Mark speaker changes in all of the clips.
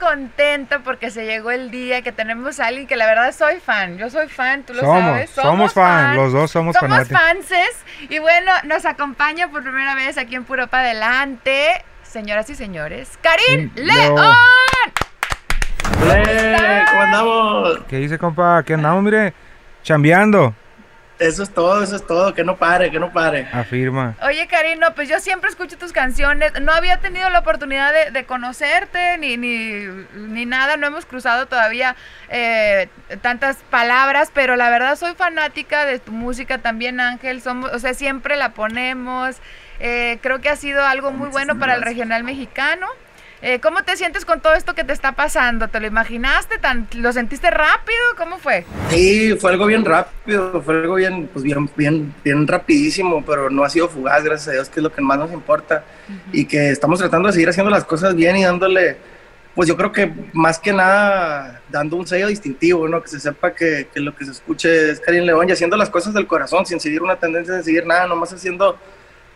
Speaker 1: Contenta porque se llegó el día que tenemos a alguien que la verdad soy fan. Yo soy fan, tú lo
Speaker 2: Somos,
Speaker 1: sabes.
Speaker 2: somos fan, los dos somos
Speaker 1: Somos
Speaker 2: fanáticos.
Speaker 1: fanses. Y bueno, nos acompaña por primera vez aquí en Puro Pa' Adelante, señoras y señores, Karim
Speaker 2: Sí,
Speaker 1: León.
Speaker 3: ¿Cómo andamos?
Speaker 2: ¿Qué dice, compa? Aquí andamos, mire, chambeando.
Speaker 3: Eso es todo, eso es todo. Que no pare, que no pare.
Speaker 2: Afirma.
Speaker 1: Oye, Karim, no, pues yo siempre escucho tus canciones. No había tenido la oportunidad de, de conocerte ni, ni, ni nada. No hemos cruzado todavía eh, tantas palabras, pero la verdad soy fanática de tu música también, Ángel. Somos, o sea, siempre la ponemos. Eh, creo que ha sido algo muy bueno para el regional mexicano. Eh, ¿Cómo te sientes con todo esto que te está pasando? ¿Te lo imaginaste? Tan, ¿Lo sentiste rápido? ¿Cómo fue?
Speaker 3: Sí, fue algo bien rápido, fue algo bien, pues bien, bien, bien rapidísimo, pero no ha sido fugaz, gracias a Dios, que es lo que más nos importa. Y que estamos tratando de seguir haciendo las cosas bien y dándole, pues yo creo que más que nada, dando un sello distintivo, ¿no? Que se sepa que, que lo que se escuche es Karim León y haciendo las cosas del corazón, sin seguir una tendencia, sin seguir nada, nomás haciendo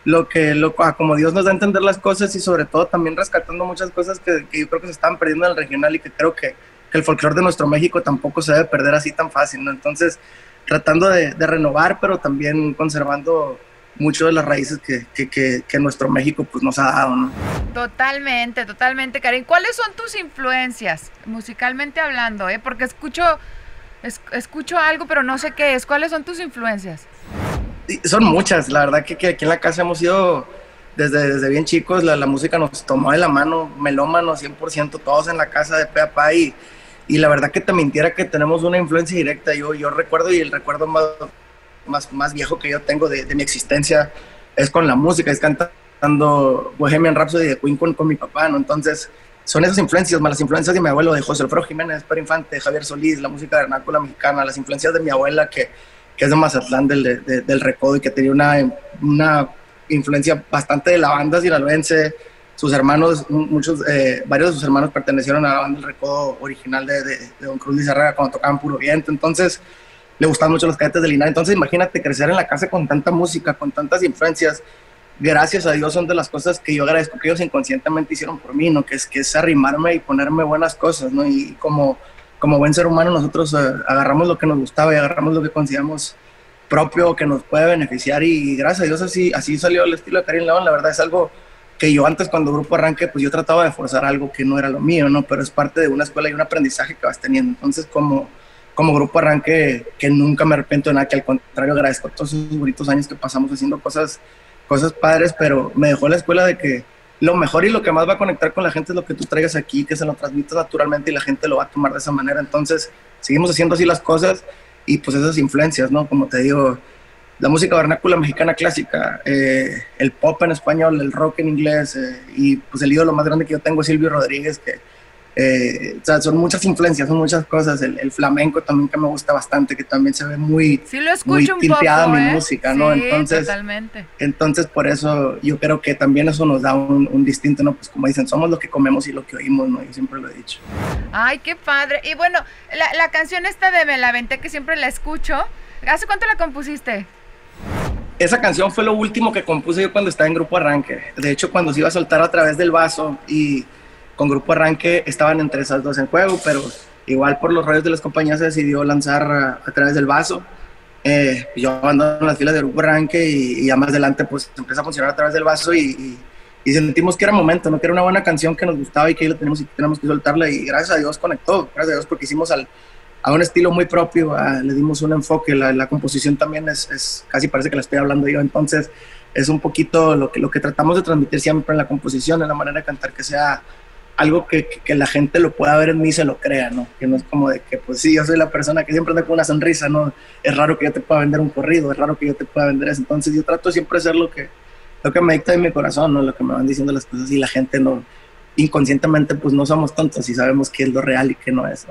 Speaker 3: lo que, lo, a como Dios nos da a entender las cosas y sobre todo también rescatando muchas cosas que, que yo creo que se están perdiendo en el regional y que creo que, que el folclore de nuestro México tampoco se debe perder así tan fácil, ¿no? Entonces, tratando de, de renovar, pero también conservando mucho de las raíces que, que, que, que nuestro México pues, nos ha dado, ¿no?
Speaker 1: Totalmente, totalmente, Karim. ¿Cuáles son tus influencias, musicalmente hablando? Eh? Porque escucho, es- escucho algo, pero no sé qué es. ¿Cuáles son tus influencias?
Speaker 3: Son muchas, la verdad que, que aquí en la casa hemos ido desde, desde bien chicos, la, la música nos tomó de la mano, melómanos 100%, todos en la casa de pe a y, y la verdad que te mintiera que tenemos una influencia directa, yo, yo recuerdo y el recuerdo más, más, más viejo que yo tengo de, de mi existencia es con la música, es cantando Bohemian Rhapsody de Queen con, con mi papá, ¿no? Entonces son esas influencias, más las influencias de mi abuelo, de José Alfredo Jiménez, Pedro Infante, Javier Solís, la música vernácula mexicana, las influencias de mi abuela que que es de Mazatlán del, de- del Recodo y que tenía una, una influencia bastante de la banda sinaloense. Sus hermanos, mu- muchos, eh, varios de sus hermanos pertenecieron a la banda del Recodo original de, de, de Don Cruz Lizarraga cuando tocaban puro viento. Entonces, le gustaban mucho los cadetes de Linares. Entonces, imagínate crecer en la casa con tanta música, con tantas influencias. Gracias a Dios son de las cosas que yo agradezco que ellos inconscientemente hicieron por mí, ¿no? Que es, que es arrimarme y ponerme buenas cosas, ¿no? Y como, como buen ser humano nosotros eh, agarramos lo que nos gustaba y agarramos lo que consideramos propio, que nos puede beneficiar y, gracias a Dios así, así salió el estilo de Karim León, la verdad es algo que yo antes cuando grupo arranque, pues yo trataba de forzar algo que no era lo mío, ¿no? Pero es parte de una escuela y un aprendizaje que vas teniendo. Entonces, como, como grupo arranque, que nunca me arrepiento de nada, que al contrario agradezco todos esos bonitos años que pasamos haciendo cosas, cosas padres, pero me dejó la escuela de que lo mejor y lo que más va a conectar con la gente es lo que tú traigas aquí, que se lo transmitas naturalmente y la gente lo va a tomar de esa manera. Entonces, seguimos haciendo así las cosas y pues esas influencias, ¿no? Como te digo, la música vernácula mexicana clásica, eh, el pop en español, el rock en inglés eh, y pues el ídolo más grande que yo tengo es Silvio Rodríguez, que eh, o sea, son muchas influencias, son muchas cosas. El, el flamenco también que me gusta bastante, que también se ve muy,
Speaker 1: Sí lo
Speaker 3: muy
Speaker 1: poco,
Speaker 3: mi
Speaker 1: ¿eh?
Speaker 3: música, ¿no?
Speaker 1: Sí,
Speaker 3: Entonces,
Speaker 1: totalmente.
Speaker 3: entonces, por eso yo creo que también eso nos da un, un distinto, ¿no? Pues como dicen, somos lo que comemos y lo que oímos, ¿no? Yo siempre lo he dicho.
Speaker 1: Ay, qué padre. Y bueno, la, la canción esta de Me la Venté, que siempre la escucho, ¿hace cuánto la compusiste?
Speaker 3: Esa canción fue lo último que compuse yo cuando estaba en Grupo Arranque. De hecho, cuando se iba a soltar a través del vaso y con Grupo Arranque estaban entre esas dos en juego, pero igual por los rollos de las compañías se decidió lanzar a, a través del vaso. Eh, yo abandono las filas de Grupo Arranque y, y ya más adelante pues empieza a funcionar a través del vaso y, y- y sentimos que era momento, ¿no? que era una buena canción que nos gustaba y que ahí la tenemos y tenemos que soltarla y gracias a Dios conectó, gracias a Dios porque hicimos al, a un estilo muy propio, a- le dimos un enfoque, la, la composición también es, es, casi parece que la estoy hablando yo, entonces es un poquito lo que, lo que tratamos de transmitir siempre en la composición, en la manera de cantar, que sea algo que, que, la gente lo pueda ver en mí y se lo crea, ¿no? Que no es como de que, pues sí, yo soy la persona que siempre anda con una sonrisa, ¿no? Es raro que yo te pueda vender un corrido, es raro que yo te pueda vender eso, entonces yo trato siempre de hacer lo que, lo que me dicta en mi corazón, ¿no? Lo que me van diciendo las cosas y la gente no, inconscientemente pues no somos tontos y sabemos qué es lo real y qué no es.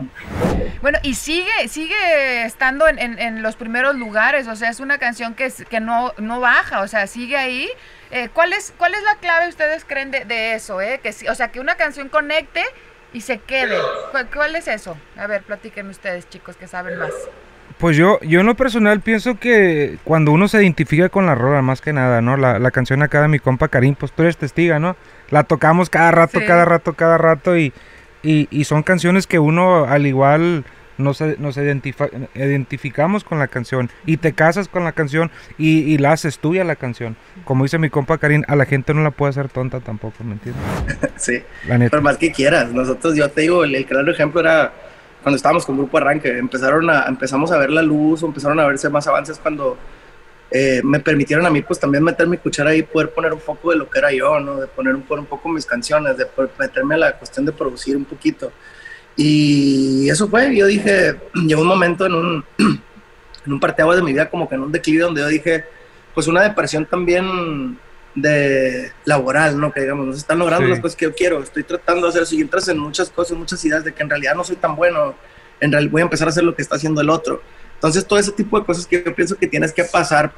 Speaker 1: Bueno, y sigue, sigue estando en, en, los primeros lugares, o sea, es una canción que, que no, no baja, o sea, sigue ahí. Eh, ¿cuál, es, ¿Cuál es la clave ustedes creen de, de eso? Eh? Que, o sea, que una canción conecte y se quede. ¿Cuál, ¿Cuál, es eso? A ver, platíquenme ustedes, chicos, que saben más.
Speaker 2: Pues yo, yo en lo personal pienso que cuando uno se identifica con la rola, más que nada, ¿no? La, la canción acá de mi compa Karim, pues tú eres testiga, ¿no? La tocamos cada rato, cada rato, cada rato y, y, y, son canciones que uno al igual nos, nos identificamos con la canción y te casas con la canción y, y, la haces tuya la canción. Como dice mi compa Karim, a la gente no la puede hacer tonta tampoco, ¿me entiendes?
Speaker 3: sí, la neta. Por más que quieras, nosotros, yo te digo, el, el claro ejemplo era cuando estábamos con Grupo Arranque, empezaron a, empezamos a ver la luz, empezaron a verse más avances cuando eh, me permitieron a mí pues también meter mi cuchara ahí, poder poner un poco de lo que era yo, ¿no? De poner un, un poco mis canciones, de meterme a la cuestión de producir un poquito. Y eso fue, yo dije, llegó un momento en un, en un parteaguas de mi vida, como que en un declive donde yo dije, pues una depresión también de laboral, ¿no? Que digamos, no se están logrando las cosas que yo quiero, estoy tratando de hacer, si entras en muchas cosas, muchas ideas de que en realidad no soy tan bueno, en realidad voy a empezar a hacer lo que está haciendo el otro. Entonces, todo ese tipo de cosas que yo pienso que tienes que pasar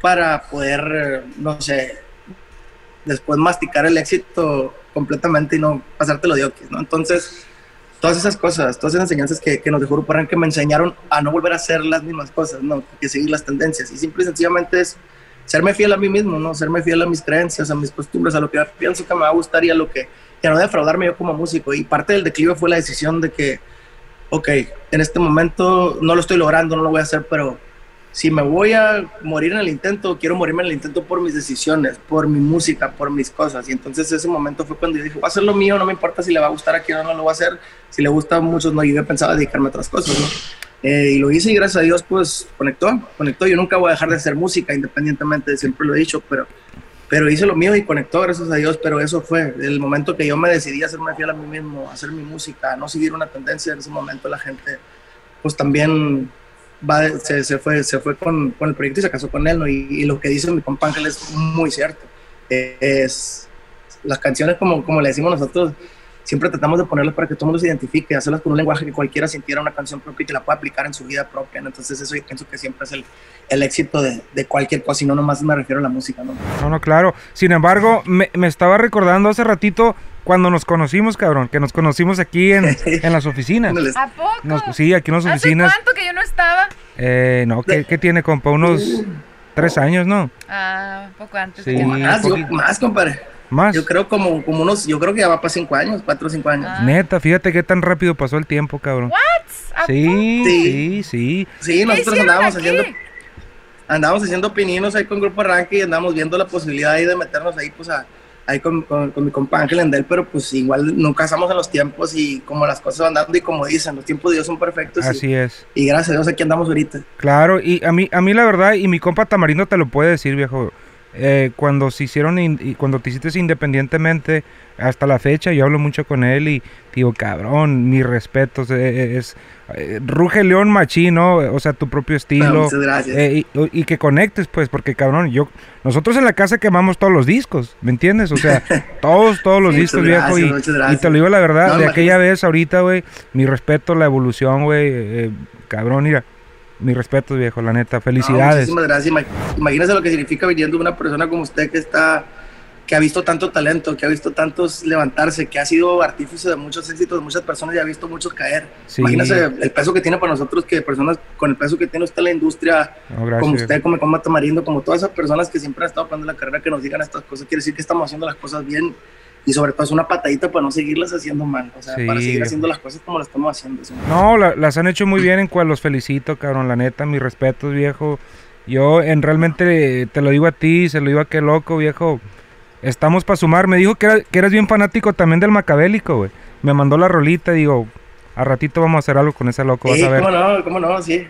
Speaker 3: para poder, no sé, después masticar el éxito completamente y no pasártelo de okis, ¿no? Entonces, todas esas cosas, todas esas enseñanzas que, que nos dejó Ruparán que me enseñaron a no volver a hacer las mismas cosas, ¿no? Que seguir las tendencias. Y simple y sencillamente es serme fiel a mí mismo, ¿no? Serme fiel a mis creencias, a mis costumbres, a lo que pienso que me va a gustar y a lo que, que no defraudarme yo como músico. Y parte del declive fue la decisión de que, ok, en este momento no lo estoy logrando, no lo voy a hacer, pero si me voy a morir en el intento, quiero morirme en el intento por mis decisiones, por mi música, por mis cosas. Y entonces ese momento fue cuando yo dije, voy a hacer lo mío, no me importa si le va a gustar a quien o no lo voy a hacer. Si le gusta a muchos, no, yo pensaba dedicarme a otras cosas, ¿no? Eh, y lo hice y gracias a Dios pues conectó, conectó. Yo nunca voy a dejar de hacer música independientemente, siempre lo he dicho, pero, pero hice lo mío y conectó gracias a Dios, pero eso fue el momento que yo me decidí a hacerme fiel a mí mismo, a hacer mi música, a no seguir una tendencia. En ese momento la gente pues también va, se, se, fue, se fue con, con, el proyecto y se casó con él, ¿no? y, lo que dice mi compa Ángel es muy cierto. es las canciones como, como le decimos nosotros, siempre tratamos de ponerlas para que todo el mundo se identifique, hacerlas con un lenguaje que cualquiera sintiera una canción propia y que la pueda aplicar en su vida propia. Entonces eso yo pienso que siempre es el, el éxito de, de, cualquier cosa y no nomás me refiero a la música. No,
Speaker 2: no, no claro. Sin embargo, me, me, estaba recordando hace ratito cuando nos conocimos, cabrón, que nos conocimos aquí en, en las oficinas.
Speaker 1: ¿A poco?
Speaker 2: Nos, sí, aquí en las oficinas.
Speaker 1: ¿Hace cuánto que yo no estaba?
Speaker 2: Eh, no, ¿qué, ¿qué, tiene, compa? Unos tres años, ¿no?
Speaker 1: Ah, poco antes.
Speaker 3: Sí, más, yo, más, compadre.
Speaker 2: ¿Más?
Speaker 3: Yo creo como, como unos, yo creo que ya va para cinco años, cuatro o cinco años.
Speaker 2: Ah. Neta, fíjate qué tan rápido pasó el tiempo, cabrón.
Speaker 1: ¿What?
Speaker 2: Sí, sí, sí.
Speaker 3: Sí, nosotros andábamos haciendo, andábamos haciendo pininos ahí con Grupo Arranque y andábamos viendo la posibilidad ahí de meternos ahí, pues, a, ahí con, con, con mi compa Ángel Endel, pero pues igual nunca estamos en los tiempos y como las cosas van dando y como dicen, los tiempos de Dios son perfectos.
Speaker 2: Así
Speaker 3: y,
Speaker 2: es.
Speaker 3: Y gracias a Dios aquí andamos ahorita.
Speaker 2: Claro, y a mí, a mí la verdad, y mi compa Tamarindo te lo puede decir, viejo, eh, cuando se hicieron cuando te hiciste independientemente hasta la fecha yo hablo mucho con él y digo cabrón mis respetos eh, es, eh, ruge león machino o sea tu propio estilo
Speaker 3: eh,
Speaker 2: y, y, que conectes pues porque cabrón yo nosotros en la casa quemamos todos los discos me entiendes o sea todos todos los discos
Speaker 3: muchas
Speaker 2: viejo
Speaker 3: gracias,
Speaker 2: y,
Speaker 3: muchas
Speaker 2: y te lo digo la verdad
Speaker 3: No,
Speaker 2: de aquella vez ahorita güey mi respeto la evolución güey eh, cabrón mira mi respeto viejo la neta
Speaker 3: No,
Speaker 2: felicidades
Speaker 3: muchísimas gracias. Ima- Imagínese lo que significa viniendo una persona como usted que está que ha visto tanto talento, que ha visto tantos levantarse, que ha sido artífice de muchos éxitos de muchas personas y ha visto muchos caer.
Speaker 2: Sí.
Speaker 3: Imagínese el peso que tiene para nosotros, que personas con el peso que tiene usted en la industria,
Speaker 2: No,
Speaker 3: como usted, como Comba Tamarindo, como todas esas personas que siempre han estado poniendo la carrera, que nos digan estas cosas, quiere decir que estamos haciendo las cosas bien y sobre todo es una patadita para no seguirlas haciendo mal, o sea,
Speaker 2: Sí,
Speaker 3: para seguir haciendo las cosas como las estamos haciendo. ¿sí?
Speaker 2: No, la- las han hecho muy bien, en cual los felicito, cabrón, la neta, mis respetos, viejo. Yo en realmente te lo digo a ti, se lo digo a qué loco, viejo. Estamos para sumar. Me dijo que, era- que eres bien fanático también del macabélico, güey. Me mandó la rolita, digo, a ratito vamos a hacer algo con ese loco, vas
Speaker 3: Sí,
Speaker 2: a ver.
Speaker 3: cómo no, cómo no, sí.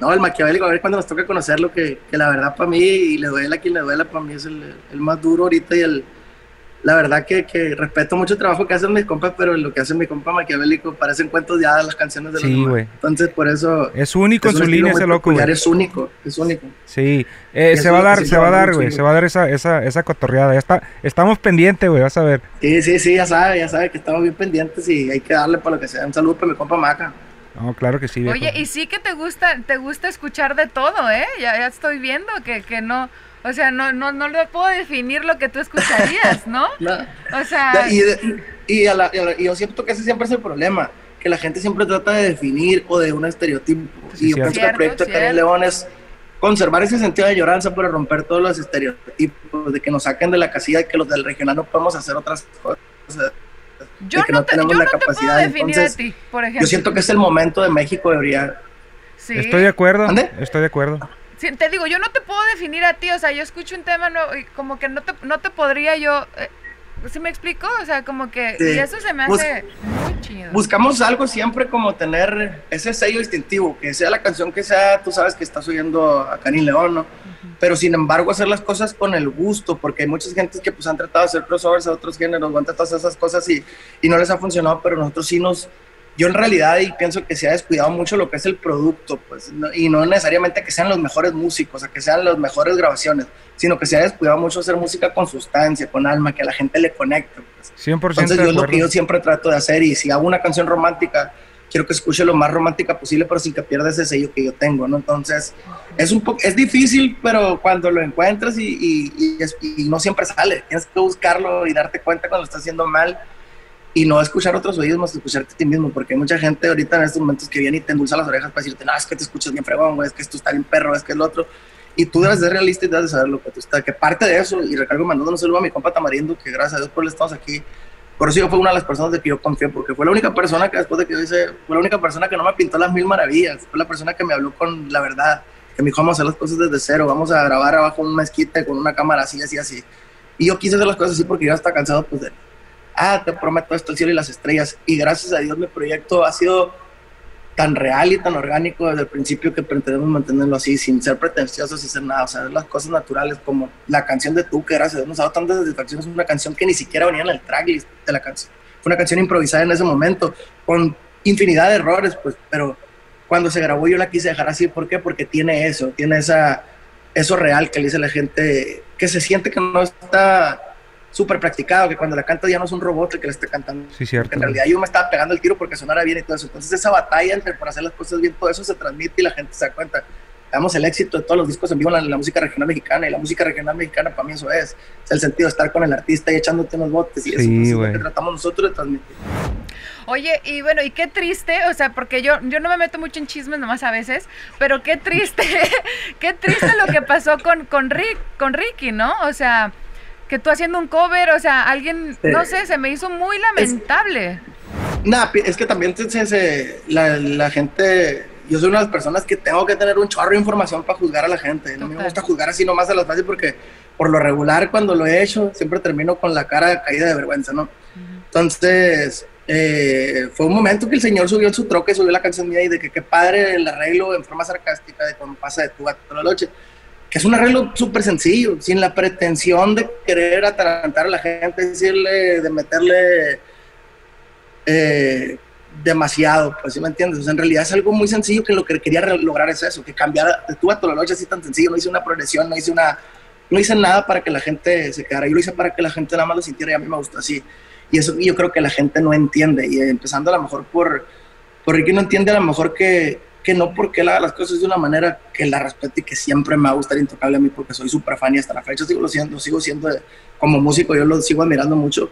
Speaker 3: No, el maquiavélico, a ver cuando nos toca conocerlo, que, que la verdad para mí, y le duela a quien le duela, para mí es el, el más duro ahorita y el, la verdad que, que, respeto mucho el trabajo que hacen mis compas, pero lo que hace mi compa Maquiavélico parecen cuentos ya de las canciones de los
Speaker 2: Sí, güey.
Speaker 3: Entonces, por eso...
Speaker 2: Es único en su línea ese loco,
Speaker 3: peculiar,
Speaker 2: güey.
Speaker 3: Es único, es único.
Speaker 2: Sí, eh, se
Speaker 3: eso
Speaker 2: va a dar, se va a dar, güey. se va a dar esa, esa, esa cotorreada. Ya está, estamos pendientes, güey, vas a ver.
Speaker 3: Sí, sí, sí, ya sabe, ya sabe que estamos bien pendientes y hay que darle para lo que sea. Un saludo para mi compa Maca.
Speaker 2: No, claro que sí, viejo.
Speaker 1: Oye, y sí que te gusta, te gusta escuchar de todo, ¿eh? Ya, ya estoy viendo que, que no, o sea, no, no, no le puedo definir lo que tú escucharías, ¿no? O sea,
Speaker 3: y, y, a la- y a la- y yo siento que ese siempre es el problema, que la gente siempre trata de definir o de un estereotipo.
Speaker 2: Sí,
Speaker 3: y yo
Speaker 2: cierto.
Speaker 3: pienso que el proyecto de Karim León es conservar ese sentido de lloranza, pero romper todos los estereotipos, de que nos saquen de la casilla y que los del regional no podemos hacer otras cosas.
Speaker 1: yo
Speaker 3: que
Speaker 1: no,
Speaker 3: no
Speaker 1: te,
Speaker 3: tenemos
Speaker 1: yo
Speaker 3: la
Speaker 1: no te puedo
Speaker 3: capacidad,
Speaker 1: definir
Speaker 3: entonces,
Speaker 1: a ti, por ejemplo.
Speaker 3: Yo siento que es el momento de México de brillar.
Speaker 1: Sí.
Speaker 2: Estoy de acuerdo,
Speaker 3: ¿Mande?
Speaker 2: estoy de acuerdo.
Speaker 1: Te digo, yo no te puedo definir a ti, o sea, yo escucho un tema nuevo y como que no te, no te podría yo... Eh, ¿Sí me explico? O sea, como que...
Speaker 3: Sí.
Speaker 1: Y eso se me
Speaker 3: Bus-
Speaker 1: hace muy chido.
Speaker 3: Buscamos algo siempre como tener ese sello distintivo, que sea la canción que sea, tú sabes que estás oyendo a Karim León, ¿no? Pero sin embargo hacer las cosas con el gusto, porque hay muchas gentes que pues han tratado de hacer crossovers a otros géneros, han tratado de hacer esas cosas y, y no les ha funcionado, pero nosotros sí nos... Yo en realidad y pienso que se ha descuidado mucho lo que es el producto, pues, no- y no necesariamente que sean los mejores músicos, o que sean las mejores grabaciones, sino que se ha descuidado mucho hacer música con sustancia, con alma, que a la gente le conecte. Pues.
Speaker 2: 100%
Speaker 3: Entonces
Speaker 2: de
Speaker 3: yo es lo que yo siempre trato de hacer y si hago una canción romántica, quiero que escuche lo más romántica posible, pero sin que pierda ese sello que yo tengo, ¿no? Entonces es un poco, es difícil, pero cuando lo encuentras y, y- y es- y no siempre sale, tienes que buscarlo y darte cuenta cuando lo estás haciendo mal y no escuchar otros oídos más escucharte a ti mismo, porque hay mucha gente ahorita en estos momentos que viene y te endulza las orejas para decirte, no, es que te escuchas bien fregón, es que esto está bien perro, es que es lo otro. Y tú debes de ser realista y debes de saber lo que tú estás, que parte de eso, y recargo mandando un saludo a mi compa Tamarindo, que gracias a Dios por él estamos aquí. Por eso yo fue una de las personas de que yo confié, porque fue la única persona que después de que yo hice, fue la única persona que no me pintó las mil maravillas, fue la persona que me habló con la verdad, que me dijo, vamos a hacer las cosas desde cero, vamos a grabar abajo un mezquite con una cámara así, así, así. Y yo quise hacer las cosas así porque yo estaba cansado pues de, ah, te prometo esto, el cielo y las estrellas. Y gracias a Dios mi proyecto ha sido tan real y tan orgánico desde el principio que pretendemos mantenerlo así, sin ser pretenciosos, sin ser nada, o sea, las cosas naturales, como la canción de tú, que gracias a Dios nos ha dado tantas satisfacciones, es una canción que ni siquiera venía en el tracklist de la canción. Fue una canción improvisada en ese momento, con infinidad de errores, pues, pero cuando se grabó yo la quise dejar así, ¿por qué? Porque tiene eso, tiene esa, eso real que le dice la gente, que se siente que no está súper practicado, que cuando la canta ya no es un robot el que le está cantando,
Speaker 2: Sí, cierto.
Speaker 3: porque en realidad yo me estaba pegando el tiro porque sonara bien y todo eso. Entonces esa batalla entre por hacer las cosas bien, todo eso se transmite y la gente se da cuenta. Damos el éxito de todos los discos en vivo en la, la música regional mexicana y la música regional mexicana para mí eso es, es el sentido de estar con el artista y echándote unos botes y eso,
Speaker 2: Sí,
Speaker 3: es lo que tratamos nosotros de transmitir.
Speaker 1: Oye, y bueno, y qué triste, o sea, porque yo, yo no me meto mucho en chismes nomás a veces, pero qué triste, qué triste lo que pasó con, con, Rick, con Ricky, ¿no? O sea, que tú haciendo un cover, o sea, alguien, no sé, se me hizo muy lamentable.
Speaker 3: Nada, es que también se- se- la, la gente, yo soy una de las personas que tengo que tener un chorro de información para juzgar a la gente. No me
Speaker 1: Total.
Speaker 3: gusta juzgar así nomás a las fáciles porque por lo regular cuando lo he hecho siempre termino con la cara caída de vergüenza, ¿no? Entonces, eh, fue un momento que el señor subió en su troca y subió la canción mía y de que qué padre el arreglo en forma sarcástica de cuando pasa de tu a toda la noche. Es un arreglo súper sencillo, sin la pretensión de querer atarantar a la gente, decirle, de meterle eh, demasiado, pues, ¿sí me entiendes? O sea, en realidad es algo muy sencillo que lo que quería lograr es eso, que cambiara de tú a toda la noche así tan sencillo, no hice una progresión, no hice una, no hice nada para que la gente se quedara, yo lo hice para que la gente nada más lo sintiera y a mí me gustó así. Y eso yo creo que la gente no entiende, y empezando a lo mejor por, por Ricky no entiende a lo mejor que, que no porque él haga las cosas de una manera que la respete y que siempre me va a gustar intocable a mí porque soy súper fan y hasta la fecha sigo lo siendo, sigo siendo como músico, yo lo sigo admirando mucho,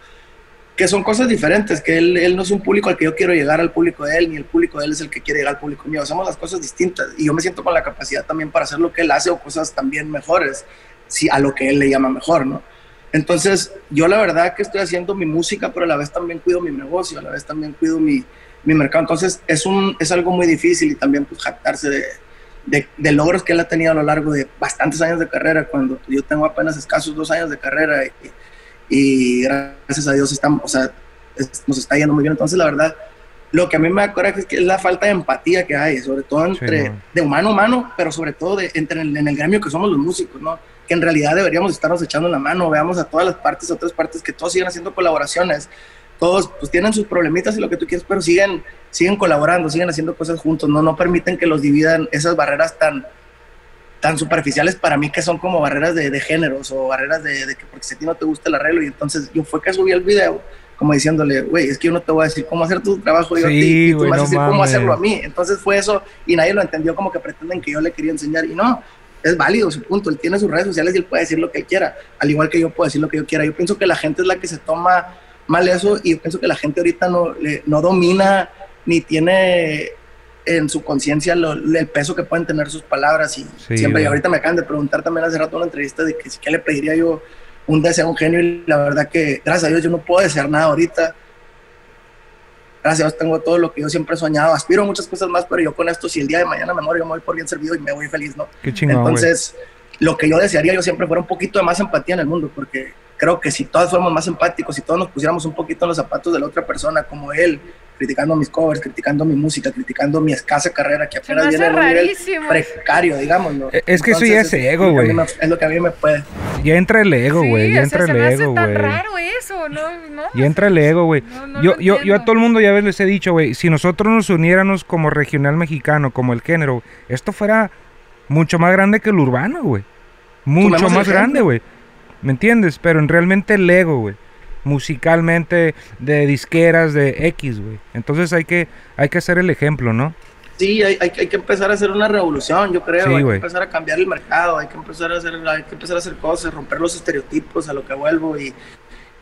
Speaker 3: que son cosas diferentes, que él, él no es un público al que yo quiero llegar al público de él, ni el público de él es el que quiere llegar al público mío, hacemos las cosas distintas y yo me siento con la capacidad también para hacer lo que él hace o cosas también mejores, si a lo que él le llama mejor, ¿no? Entonces, yo la verdad que estoy haciendo mi música, pero a la vez también cuido mi negocio, a la vez también cuido mi, mi mercado. Entonces, es, un, es algo muy difícil y también pues jactarse de, de, de logros que él ha tenido a lo largo de bastantes años de carrera, cuando yo tengo apenas escasos dos años de carrera y, y gracias a Dios estamos, o sea, es- nos está yendo muy bien. Entonces, la verdad, lo que a mí me da coraje es que es la falta de empatía que hay, sobre todo entre, de humano a humano, pero sobre todo de, entre en el gremio que somos los músicos, ¿no? Que en realidad deberíamos estarnos echando la mano, veamos a todas las partes, a otras partes, que todos siguen haciendo colaboraciones, todos pues tienen sus problemitas y lo que tú quieres, pero siguen, siguen colaborando, siguen haciendo cosas juntos, no, no permiten que los dividan esas barreras tan, tan superficiales para mí que son como barreras de, de géneros o barreras de, de, que porque si a ti no te gusta el arreglo y entonces yo fue que subí el video como diciéndole, güey, es que yo no te voy a decir cómo hacer tu trabajo yo a ti, y tú vas a decir cómo hacerlo a mí. Entonces fue eso y nadie lo entendió como que pretenden que yo le quería enseñar y no, es válido su punto, él tiene sus redes sociales y él puede decir lo que él quiera, al igual que yo puedo decir lo que yo quiera. Yo pienso que la gente es la que se toma mal eso y yo pienso que la gente ahorita no, no domina ni tiene en su conciencia el peso que pueden tener sus palabras y siempre, y ahorita me acaban de preguntar también hace rato una entrevista de que si qué le pediría yo un deseo, un genio y la verdad que gracias a Dios yo no puedo desear nada ahorita. Gracias a Dios tengo todo lo que yo siempre he soñado. Aspiro a muchas cosas más, pero yo con esto, si el día de mañana me muero, yo me voy por bien servido y me voy feliz, ¿no?
Speaker 2: Qué chingón,
Speaker 3: Entonces, lo que yo desearía yo siempre fuera un poquito de más empatía en el mundo, porque creo que si todos fuéramos más empáticos, si todos nos pusiéramos un poquito en los zapatos de la otra persona, como él, criticando mis covers, criticando mi música, criticando mi escasa carrera que apenas viene a un precario, digamos.
Speaker 2: E, es que eso ya es ego, güey.
Speaker 3: Es, lo que a mí me puede.
Speaker 2: Ya entra el ego, güey. ya entra el ego, güey.
Speaker 1: Es raro eso, ¿no? no
Speaker 2: ya entra el ego, güey. yo, yo, yo a todo el mundo ya les he dicho, güey, si nosotros nos uniéramos como regional mexicano, como el género, esto fuera mucho más grande que el urbano, güey. Mucho más grande, güey. ¿Me entiendes? Pero en realmente el ego, güey musicalmente, de disqueras, de X, güey. Entonces hay que, hay que hacer el ejemplo, ¿no?
Speaker 3: Sí, hay, hay, hay que empezar a hacer una revolución, yo creo. hay que empezar a cambiar el mercado, hay que empezar a hacer, hay que empezar a hacer cosas, romper los estereotipos a lo que vuelvo y,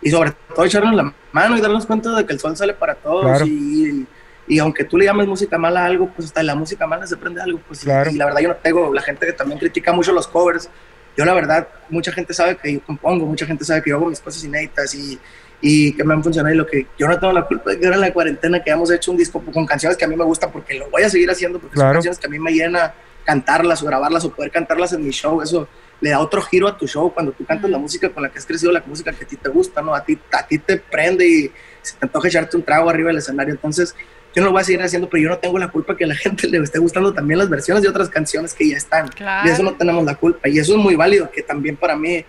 Speaker 3: y sobre todo echarnos la mano y darnos cuenta de que el sol sale para todos y, y, aunque tú le llames música mala a algo, pues hasta la música mala se aprende algo. Pues, claro. y, la verdad yo no tengo, la gente que también critica mucho los covers, yo la verdad, mucha gente sabe que yo compongo, mucha gente sabe que yo hago mis cosas inéditas y, y que me han funcionado y lo que yo no tengo la culpa de que en la cuarentena que hemos hecho un disco con canciones que a mí me gustan porque lo voy a seguir haciendo porque son canciones que a mí me llena cantarlas o grabarlas o poder cantarlas en mi show, eso le da otro giro a tu show cuando tú cantas la música con la que has crecido, la música que a ti te gusta, ¿no? A ti, a ti te prende y se te antoja echarte un trago arriba del escenario, entonces yo no lo voy a seguir haciendo, pero yo no tengo la culpa que a la gente le esté gustando también las versiones de otras canciones que ya están. Y eso no tenemos la culpa. Y eso es muy válido, que también para mí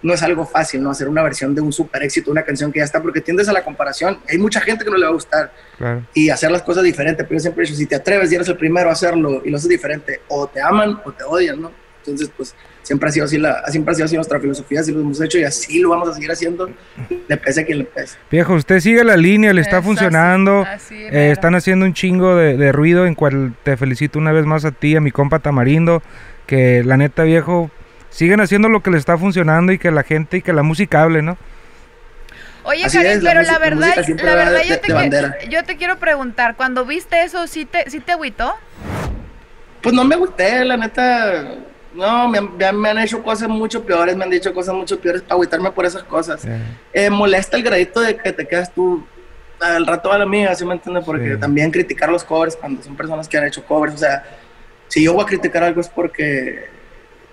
Speaker 3: no es algo fácil, ¿no? Hacer una versión de un super éxito, una canción que ya está, porque tiendes a la comparación. Hay mucha gente que no le va a gustar. Y hacer las cosas diferentes. Pero yo siempre he dicho, si te atreves y eres el primero a hacerlo y lo haces diferente, o te aman o te odian, ¿no? Entonces, pues siempre ha sido así, la, siempre ha sido así nuestra filosofía, así lo hemos hecho y así lo vamos a seguir haciendo, le pese a quien le pese.
Speaker 2: Viejo, usted sigue la línea, le está funcionando, eh, están haciendo un chingo de, ruido, en cual te felicito una vez más a ti, a mi compa Tamarindo, que la neta, viejo, siguen haciendo lo que les está funcionando y que la gente y que la música hable, ¿no?
Speaker 1: Oye, Karim, pero la verdad, la verdad yo, te yo te quiero preguntar, cuando viste eso, ¿sí te, sí te agüitó?
Speaker 3: Pues no me agüité, la neta, no, me, me, han hecho cosas mucho peores, me han dicho cosas mucho peores para agüitarme por esas cosas. Eh, molesta el gradito de que te quedas tú al rato a la mía, ¿sí me entiendes? Porque también criticar los covers cuando son personas que han hecho covers, o sea, si yo voy a criticar algo es porque,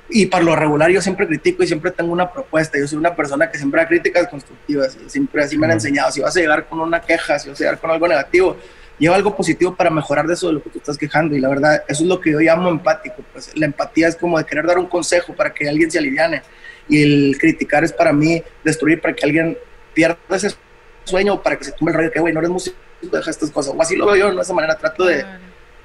Speaker 3: y para lo regular yo siempre critico y siempre tengo una propuesta, yo soy una persona que siempre da críticas constructivas, siempre así me han enseñado, si vas a llegar con una queja, si vas a llegar con algo negativo, lleva algo positivo para mejorar de eso de lo que tú estás quejando. Y la verdad, eso es lo que yo llamo empático. Pues la empatía es como de querer dar un consejo para que alguien se aliviane. Y el criticar es para mí destruir para que alguien pierda ese sueño para que se tome el rollo que, güey, no eres músico, deja estas cosas. O así lo veo yo, de esa manera trato de,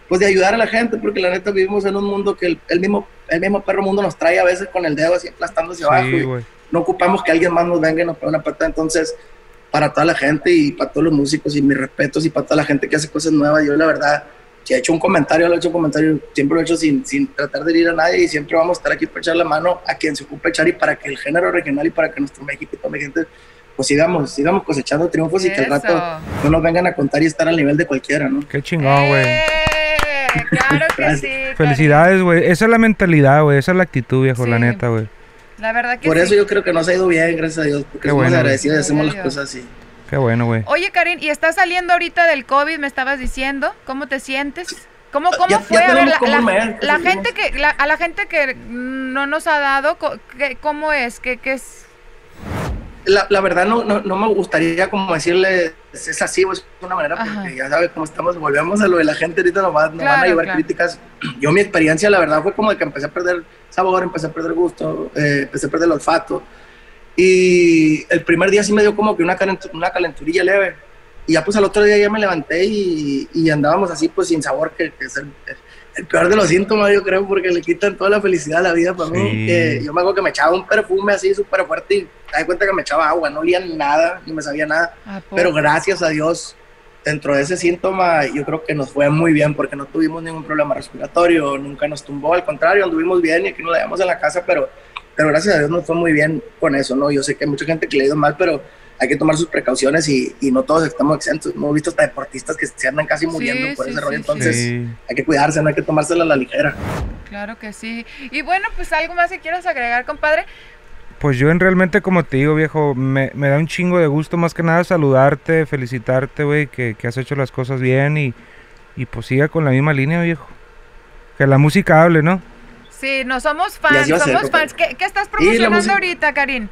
Speaker 3: pues, de ayudar a la gente, porque la neta vivimos en un mundo que el, mismo, el mismo perro mundo nos trae a veces con el dedo así aplastando hacia abajo. no ocupamos que alguien más nos venga y nos ponga una pata. Entonces, para toda la gente y para todos los músicos y mis respetos y para toda la gente que hace cosas nuevas. Yo la verdad, si he hecho un comentario, lo he hecho un comentario, siempre lo he hecho sin, sin tratar de ir a nadie y siempre vamos a estar aquí para echar la mano a quien se ocupe echar y para que el género regional y para que nuestro México y toda mi gente pues sigamos, sigamos cosechando triunfos y que al rato no nos vengan a contar y estar al nivel de cualquiera, ¿no?
Speaker 2: Qué chingón, güey.
Speaker 1: Eh, claro que sí.
Speaker 2: Felicidades, güey. Esa es la mentalidad, güey. Esa es la actitud, viejo, la neta, güey.
Speaker 1: La verdad que
Speaker 3: Por eso yo creo que nos ha ido bien, gracias a Dios, porque somos agradecidos y hacemos las cosas así.
Speaker 2: Qué bueno, güey.
Speaker 1: Oye, Karin, ¿y estás saliendo ahorita del COVID, me estabas diciendo? ¿Cómo te sientes? ¿Cómo, cómo fue? a ver, la, gente que, a la gente que no nos ha dado, ¿qué, ¿cómo es? ¿Qué, qué es?
Speaker 3: la, la verdad no, no, no, me gustaría como decirle es así, es una manera, porque ya sabes cómo estamos, volvemos a lo de la gente, ahorita nos, van a llevar críticas. Yo mi experiencia, la verdad, fue como de que empecé a perder sabor, empecé a perder gusto, eh, empecé a perder el olfato. Y el primer día sí me dio como que una, una calenturilla leve. Y ya pues al otro día ya me levanté y, y andábamos así pues sin sabor, que, que es el, el peor de los síntomas, yo creo, porque le quitan toda la felicidad a la vida para mí. yo me acuerdo que me echaba un perfume así súper fuerte y te das cuenta que me echaba agua, no olía nada, ni me sabía nada. Pero gracias a Dios, dentro de ese síntoma, yo creo que nos fue muy bien porque no tuvimos ningún problema respiratorio, nunca nos tumbó, al contrario, anduvimos bien y aquí nos la llevamos en la casa, pero, pero gracias a Dios nos fue muy bien con eso, ¿no? Yo sé que hay mucha gente que le ha ido mal, pero hay que tomar sus precauciones y, y, no todos estamos exentos. Hemos visto hasta deportistas que se andan casi muriendo por ese rollo, entonces hay que cuidarse, no hay que tomársela a la ligera.
Speaker 1: Claro que sí. Y bueno, pues algo más que quieras agregar, compadre.
Speaker 2: Pues yo en realmente, como te digo, viejo, me, me da un chingo de gusto más que nada saludarte, felicitarte, güey, que, que, has hecho las cosas bien y, y pues siga con la misma línea, viejo. Que la música hable, ¿no?
Speaker 1: Sí, no somos fans, somos fans. ¿Qué, ¿Qué, estás promocionando ahorita, Karim?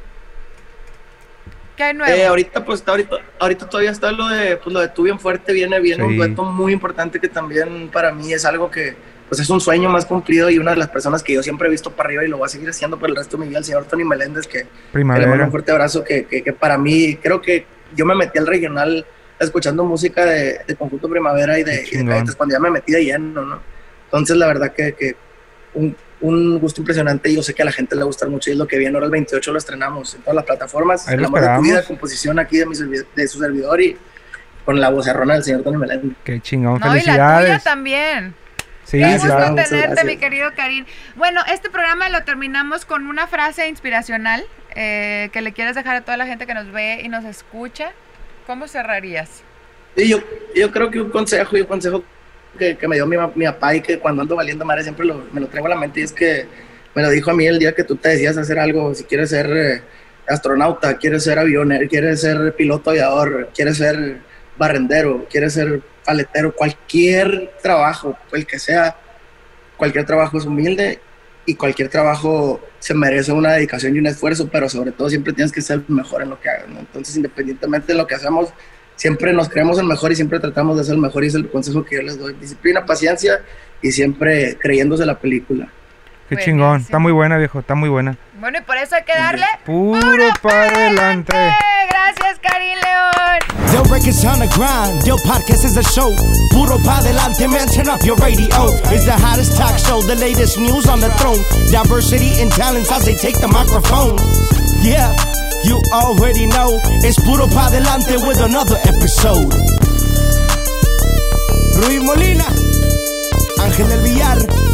Speaker 3: Eh, ahorita, pues, ahorita, ahorita todavía está lo de, pues, lo de Tú Bien Fuerte, viene, viene un dueto muy importante que también para mí es algo que, pues, es un sueño más cumplido y una de las personas que yo siempre he visto para arriba y lo voy a seguir haciendo por el resto de mi vida, el señor Tony Meléndez, que, le mando un fuerte abrazo, que, que, para mí, creo que yo me metí al regional escuchando música de, Conjunto Primavera y de, y cuando ya me metí de lleno, ¿no? Entonces, la verdad que, que un, un gusto impresionante y yo sé que a la gente le gusta mucho y es lo que viene. Ahora el 28 lo estrenamos en todas las plataformas.
Speaker 2: Ahí lo la
Speaker 3: de composición aquí de, mi, de su servidor y con la vocerrona del señor Tony Meléndez.
Speaker 2: Qué chingón,
Speaker 1: no,
Speaker 2: felicidades.
Speaker 1: Y la tuya también. Sí, Qué gusto tenerte, mi querido Karim. Bueno, este programa lo terminamos con una frase inspiracional eh, que le quieres dejar a toda la gente que nos ve y nos escucha. ¿Cómo cerrarías?
Speaker 3: Sí, yo, yo creo que un consejo y un consejo que, me dio mi, mi, papá y que cuando ando valiendo madre siempre me lo traigo a la mente y es que me lo dijo a mí el día que tú te decías hacer algo, si quieres ser eh, astronauta, quieres ser avionero, quieres ser piloto aviador, quieres ser barrendero, quieres ser paletero, cualquier trabajo, el que sea, cualquier trabajo es humilde y cualquier trabajo se merece una dedicación y un esfuerzo, pero sobre todo siempre tienes que ser mejor en lo que hagas. Entonces, independientemente de lo que hacemos, siempre nos creemos el mejor y siempre tratamos de ser el mejor y es el consejo que yo les doy. Disciplina, paciencia y siempre creyéndose la película.
Speaker 2: Qué chingón, está muy buena viejo, está muy buena.
Speaker 1: Bueno y por eso hay que darle
Speaker 2: puro, puro para adelante.
Speaker 1: Gracias Karim León.
Speaker 4: Yo records on the grind, yo podcast is a show. Puro para adelante, man, turn up your radio. It's the hottest talk show, the latest news on the throne. Diversity and talents as they take the microphone. Yeah. You already know it's puro pa' adelante with another episode. Rui Molina, Ángel del Villar.